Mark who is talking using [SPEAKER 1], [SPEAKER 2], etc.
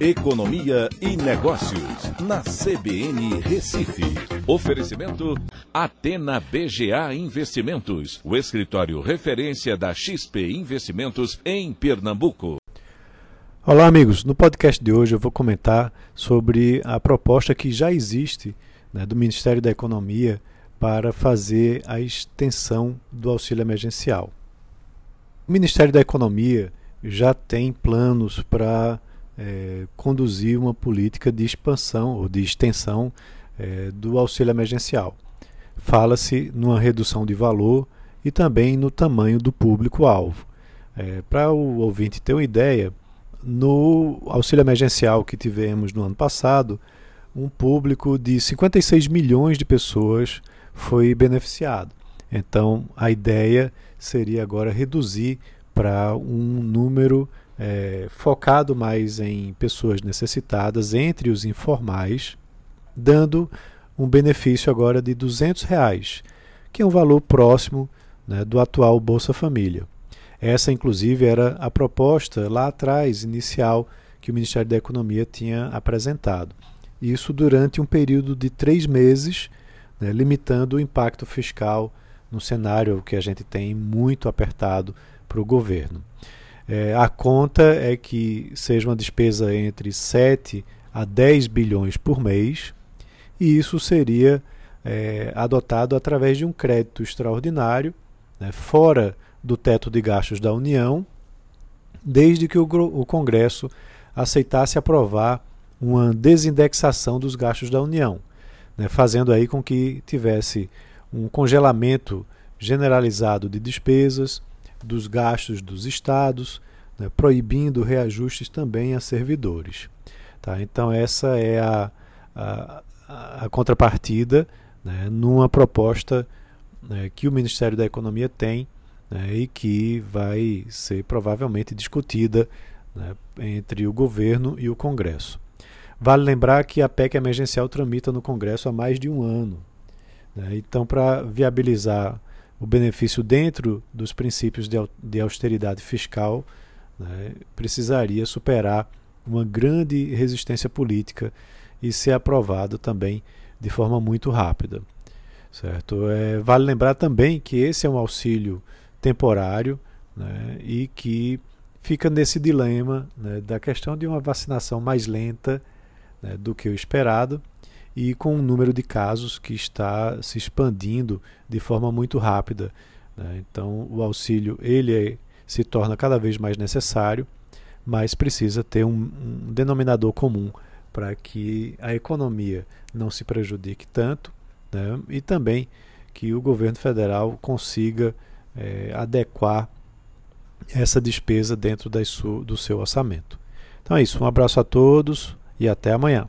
[SPEAKER 1] Economia e Negócios, na CBN Recife. Oferecimento Atena BGA Investimentos, o escritório referência da XP Investimentos em Pernambuco.
[SPEAKER 2] Olá, amigos. No podcast de hoje eu vou comentar sobre a proposta que já existe né, do Ministério da Economia para fazer a extensão do auxílio emergencial. O Ministério da Economia já tem planos para é, conduzir uma política de expansão ou de extensão é, do auxílio emergencial. Fala-se numa redução de valor e também no tamanho do público-alvo. É, Para o ouvinte ter uma ideia, no auxílio emergencial que tivemos no ano passado, um público de 56 milhões de pessoas foi beneficiado. Então, a ideia seria agora reduzir para um número é, focado mais em pessoas necessitadas, entre os informais, dando um benefício agora de 200 reais, que é um valor próximo né, do atual Bolsa Família. Essa, inclusive, era a proposta lá atrás, inicial, que o Ministério da Economia tinha apresentado. Isso durante um período de três meses, né, limitando o impacto fiscal no cenário que a gente tem muito apertado para o governo. É, a conta é que seja uma despesa entre 7 a 10 bilhões por mês, e isso seria é, adotado através de um crédito extraordinário, né, fora do teto de gastos da União, desde que o, o Congresso aceitasse aprovar uma desindexação dos gastos da União, né, fazendo aí com que tivesse um congelamento generalizado de despesas, dos gastos dos estados, né, proibindo reajustes também a servidores. Tá? Então, essa é a, a, a contrapartida né, numa proposta né, que o Ministério da Economia tem né, e que vai ser provavelmente discutida né, entre o governo e o Congresso. Vale lembrar que a PEC emergencial tramita no Congresso há mais de um ano. Né, então, para viabilizar o benefício dentro dos princípios de austeridade fiscal, né, precisaria superar uma grande resistência política e ser aprovado também de forma muito rápida. Certo? É, vale lembrar também que esse é um auxílio temporário né, e que fica nesse dilema né, da questão de uma vacinação mais lenta né, do que o esperado e com um número de casos que está se expandindo de forma muito rápida. Né? Então, o auxílio ele é, se torna cada vez mais necessário, mas precisa ter um, um denominador comum para que a economia não se prejudique tanto né? e também que o governo federal consiga é, adequar essa despesa dentro das do seu orçamento. Então é isso, um abraço a todos e até amanhã.